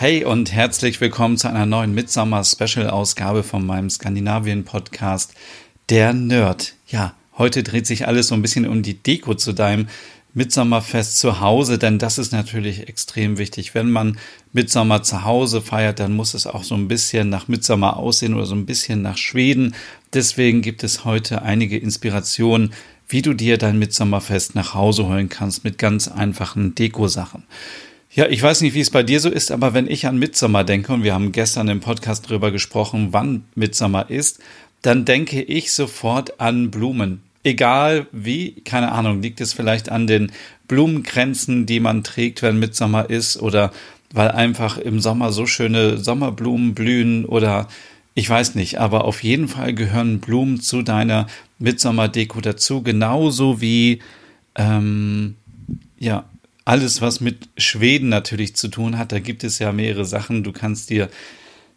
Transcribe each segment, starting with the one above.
Hey und herzlich willkommen zu einer neuen Midsommer-Special-Ausgabe von meinem Skandinavien-Podcast Der Nerd. Ja, heute dreht sich alles so ein bisschen um die Deko zu deinem Midsommerfest zu Hause, denn das ist natürlich extrem wichtig. Wenn man Midsommer zu Hause feiert, dann muss es auch so ein bisschen nach Midsommer aussehen oder so ein bisschen nach Schweden. Deswegen gibt es heute einige Inspirationen, wie du dir dein Midsommerfest nach Hause holen kannst mit ganz einfachen Dekosachen. Ja, ich weiß nicht, wie es bei dir so ist, aber wenn ich an Mitsommer denke, und wir haben gestern im Podcast drüber gesprochen, wann Mitsommer ist, dann denke ich sofort an Blumen. Egal wie, keine Ahnung, liegt es vielleicht an den Blumenkränzen, die man trägt, wenn Mitsommer ist, oder weil einfach im Sommer so schöne Sommerblumen blühen oder ich weiß nicht, aber auf jeden Fall gehören Blumen zu deiner Mitsommerdeko dazu, genauso wie ähm, ja alles, was mit Schweden natürlich zu tun hat. Da gibt es ja mehrere Sachen. Du kannst dir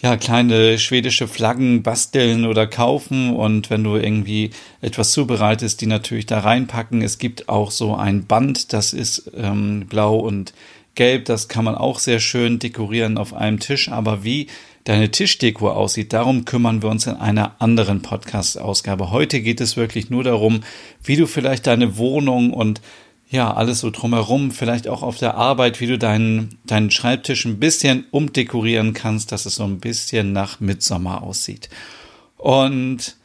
ja kleine schwedische Flaggen basteln oder kaufen und wenn du irgendwie etwas zubereitest, die natürlich da reinpacken. Es gibt auch so ein Band, das ist ähm, blau und gelb. Das kann man auch sehr schön dekorieren auf einem Tisch. Aber wie deine Tischdeko aussieht, darum kümmern wir uns in einer anderen Podcast-Ausgabe. Heute geht es wirklich nur darum, wie du vielleicht deine Wohnung und ja, alles so drumherum, vielleicht auch auf der Arbeit, wie du deinen, deinen Schreibtisch ein bisschen umdekorieren kannst, dass es so ein bisschen nach Mitsommer aussieht. Und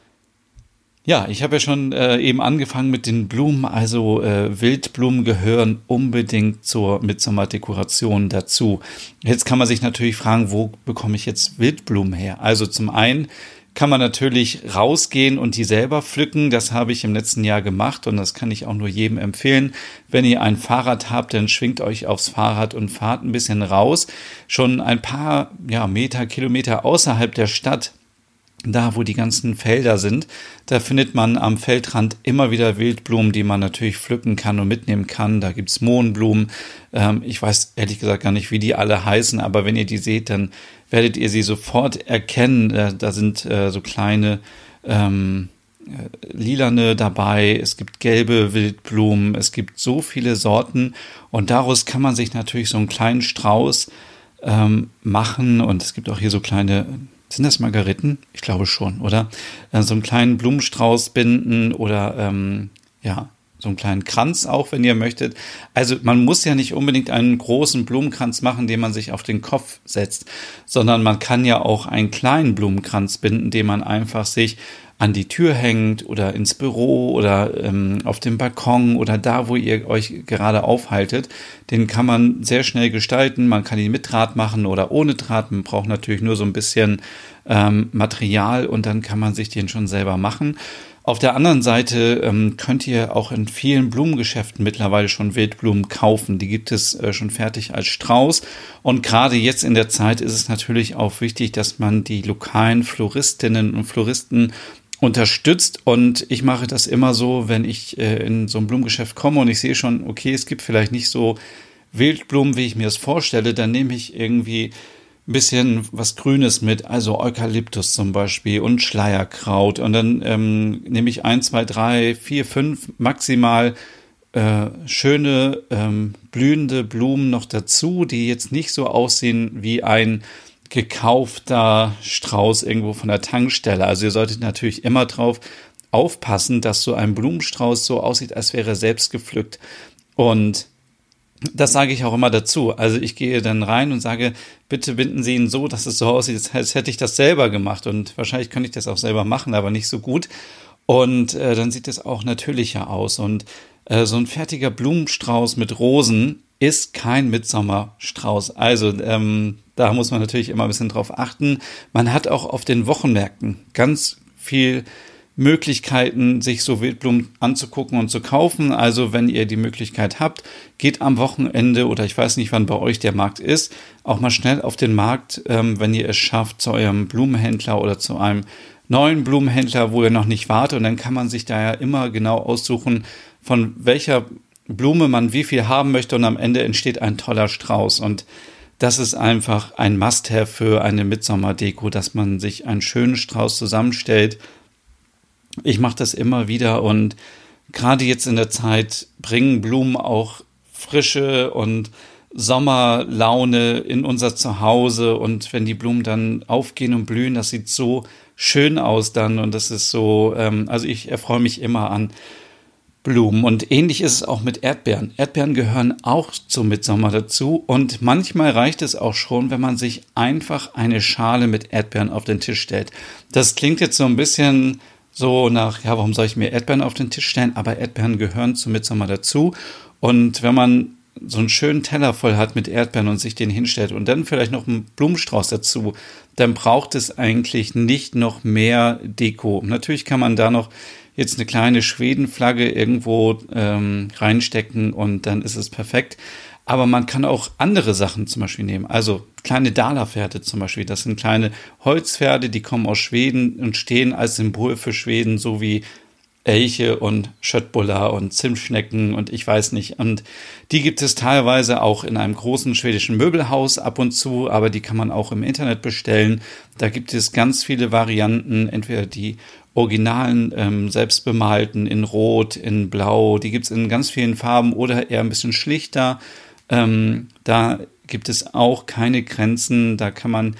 ja, ich habe ja schon äh, eben angefangen mit den Blumen, also äh, Wildblumen gehören unbedingt zur Mitsommerdekoration dazu. Jetzt kann man sich natürlich fragen, wo bekomme ich jetzt Wildblumen her? Also zum einen kann man natürlich rausgehen und die selber pflücken. Das habe ich im letzten Jahr gemacht und das kann ich auch nur jedem empfehlen. Wenn ihr ein Fahrrad habt, dann schwingt euch aufs Fahrrad und fahrt ein bisschen raus. Schon ein paar ja, Meter, Kilometer außerhalb der Stadt da wo die ganzen Felder sind, da findet man am Feldrand immer wieder Wildblumen, die man natürlich pflücken kann und mitnehmen kann. Da gibt's Mohnblumen. Ähm, ich weiß ehrlich gesagt gar nicht, wie die alle heißen, aber wenn ihr die seht, dann werdet ihr sie sofort erkennen. Äh, da sind äh, so kleine ähm, äh, lilane dabei, es gibt gelbe Wildblumen, es gibt so viele Sorten und daraus kann man sich natürlich so einen kleinen Strauß ähm, machen und es gibt auch hier so kleine sind das Margariten? Ich glaube schon, oder? Äh, so einen kleinen Blumenstrauß binden oder ähm, ja, so einen kleinen Kranz auch, wenn ihr möchtet. Also man muss ja nicht unbedingt einen großen Blumenkranz machen, den man sich auf den Kopf setzt, sondern man kann ja auch einen kleinen Blumenkranz binden, den man einfach sich an die Tür hängt oder ins Büro oder ähm, auf dem Balkon oder da, wo ihr euch gerade aufhaltet. Den kann man sehr schnell gestalten. Man kann ihn mit Draht machen oder ohne Draht. Man braucht natürlich nur so ein bisschen ähm, Material und dann kann man sich den schon selber machen. Auf der anderen Seite ähm, könnt ihr auch in vielen Blumengeschäften mittlerweile schon Wildblumen kaufen. Die gibt es äh, schon fertig als Strauß. Und gerade jetzt in der Zeit ist es natürlich auch wichtig, dass man die lokalen Floristinnen und Floristen unterstützt und ich mache das immer so, wenn ich äh, in so ein Blumengeschäft komme und ich sehe schon, okay, es gibt vielleicht nicht so Wildblumen, wie ich mir das vorstelle, dann nehme ich irgendwie bisschen was Grünes mit, also Eukalyptus zum Beispiel und Schleierkraut. Und dann ähm, nehme ich ein, zwei, drei, vier, fünf maximal äh, schöne ähm, blühende Blumen noch dazu, die jetzt nicht so aussehen wie ein gekaufter Strauß irgendwo von der Tankstelle. Also ihr solltet natürlich immer drauf aufpassen, dass so ein Blumenstrauß so aussieht, als wäre selbst gepflückt. Und das sage ich auch immer dazu. Also ich gehe dann rein und sage, bitte binden Sie ihn so, dass es so aussieht, als hätte ich das selber gemacht. Und wahrscheinlich könnte ich das auch selber machen, aber nicht so gut. Und äh, dann sieht es auch natürlicher aus. Und äh, so ein fertiger Blumenstrauß mit Rosen ist kein Mitsommerstrauß. Also ähm, da muss man natürlich immer ein bisschen drauf achten. Man hat auch auf den Wochenmärkten ganz viel Möglichkeiten, sich so Wildblumen anzugucken und zu kaufen. Also wenn ihr die Möglichkeit habt, geht am Wochenende oder ich weiß nicht, wann bei euch der Markt ist, auch mal schnell auf den Markt, ähm, wenn ihr es schafft, zu eurem Blumenhändler oder zu einem neuen Blumenhändler, wo ihr noch nicht wartet. Und dann kann man sich da ja immer genau aussuchen, von welcher Blume man wie viel haben möchte und am Ende entsteht ein toller Strauß. Und das ist einfach ein Must-have für eine Mitsommerdeko, dass man sich einen schönen Strauß zusammenstellt. Ich mache das immer wieder und gerade jetzt in der Zeit bringen Blumen auch frische und Sommerlaune in unser Zuhause und wenn die Blumen dann aufgehen und blühen, das sieht so schön aus dann und das ist so, ähm, also ich erfreue mich immer an Blumen. Und ähnlich ist es auch mit Erdbeeren. Erdbeeren gehören auch zum Mitsommer dazu. Und manchmal reicht es auch schon, wenn man sich einfach eine Schale mit Erdbeeren auf den Tisch stellt. Das klingt jetzt so ein bisschen so nach, ja, warum soll ich mir Erdbeeren auf den Tisch stellen? Aber Erdbeeren gehören zum Mitsommer dazu. Und wenn man so einen schönen Teller voll hat mit Erdbeeren und sich den hinstellt und dann vielleicht noch einen Blumenstrauß dazu, dann braucht es eigentlich nicht noch mehr Deko. Natürlich kann man da noch jetzt eine kleine Schwedenflagge irgendwo ähm, reinstecken und dann ist es perfekt. Aber man kann auch andere Sachen zum Beispiel nehmen. Also kleine Dala-Pferde zum Beispiel. Das sind kleine Holzpferde, die kommen aus Schweden und stehen als Symbol für Schweden, so wie Elche und Schöttbuller und Zimtschnecken und ich weiß nicht. Und die gibt es teilweise auch in einem großen schwedischen Möbelhaus ab und zu, aber die kann man auch im Internet bestellen. Da gibt es ganz viele Varianten, entweder die originalen, ähm, selbstbemalten in Rot, in Blau, die gibt es in ganz vielen Farben oder eher ein bisschen schlichter. Ähm, da gibt es auch keine Grenzen, da kann man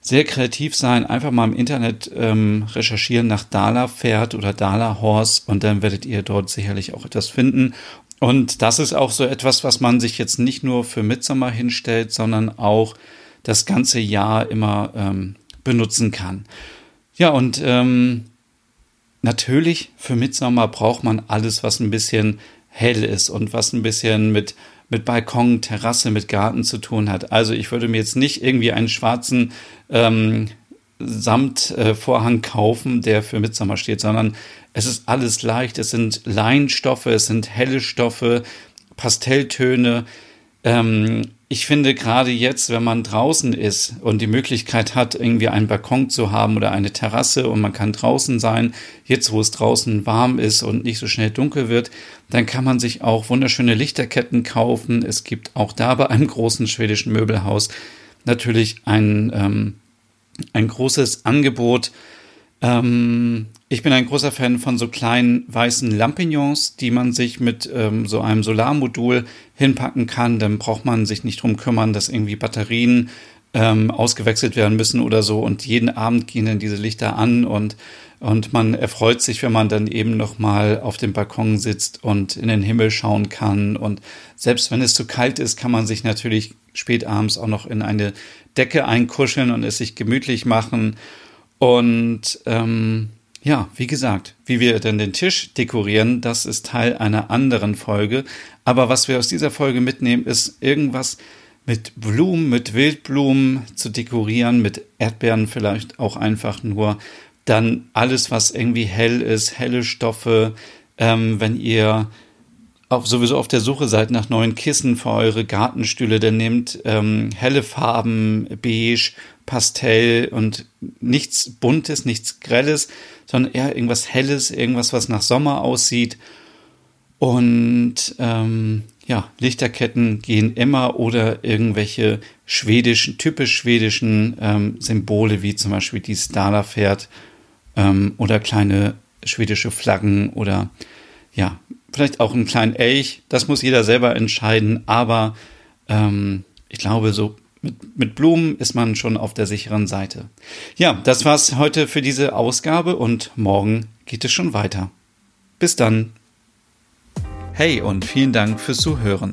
sehr kreativ sein, einfach mal im Internet ähm, recherchieren nach Dala Pferd oder Dala Horse und dann werdet ihr dort sicherlich auch etwas finden. Und das ist auch so etwas, was man sich jetzt nicht nur für Mitsommer hinstellt, sondern auch das ganze Jahr immer ähm, benutzen kann. Ja, und ähm, natürlich für Mitsommer braucht man alles, was ein bisschen hell ist und was ein bisschen mit mit Balkon, Terrasse, mit Garten zu tun hat. Also ich würde mir jetzt nicht irgendwie einen schwarzen ähm, Samtvorhang äh, kaufen, der für Mitsommer steht, sondern es ist alles leicht. Es sind Leinstoffe, es sind helle Stoffe, Pastelltöne. Ähm, ich finde gerade jetzt, wenn man draußen ist und die Möglichkeit hat, irgendwie einen Balkon zu haben oder eine Terrasse und man kann draußen sein, jetzt wo es draußen warm ist und nicht so schnell dunkel wird, dann kann man sich auch wunderschöne Lichterketten kaufen. Es gibt auch da bei einem großen schwedischen Möbelhaus natürlich ein, ähm, ein großes Angebot ähm, ich bin ein großer Fan von so kleinen weißen Lampignons, die man sich mit ähm, so einem Solarmodul hinpacken kann. Dann braucht man sich nicht drum kümmern, dass irgendwie Batterien ähm, ausgewechselt werden müssen oder so. Und jeden Abend gehen dann diese Lichter an und und man erfreut sich, wenn man dann eben noch mal auf dem Balkon sitzt und in den Himmel schauen kann. Und selbst wenn es zu kalt ist, kann man sich natürlich spät abends auch noch in eine Decke einkuscheln und es sich gemütlich machen. Und ähm, ja, wie gesagt, wie wir denn den Tisch dekorieren, das ist Teil einer anderen Folge. Aber was wir aus dieser Folge mitnehmen, ist irgendwas mit Blumen, mit Wildblumen zu dekorieren, mit Erdbeeren vielleicht auch einfach nur. Dann alles, was irgendwie hell ist, helle Stoffe. Ähm, wenn ihr auch sowieso auf der Suche seid nach neuen Kissen für eure Gartenstühle, dann nehmt ähm, helle Farben, beige, Pastell und nichts Buntes, nichts Grelles, sondern eher irgendwas Helles, irgendwas, was nach Sommer aussieht. Und ähm, ja, Lichterketten gehen immer oder irgendwelche schwedischen, typisch schwedischen ähm, Symbole, wie zum Beispiel die Stala-Pferd ähm, oder kleine schwedische Flaggen oder ja, vielleicht auch einen kleinen Elch. Das muss jeder selber entscheiden, aber ähm, ich glaube, so mit, mit Blumen ist man schon auf der sicheren Seite. Ja, das war's heute für diese Ausgabe und morgen geht es schon weiter. Bis dann. Hey und vielen Dank fürs Zuhören.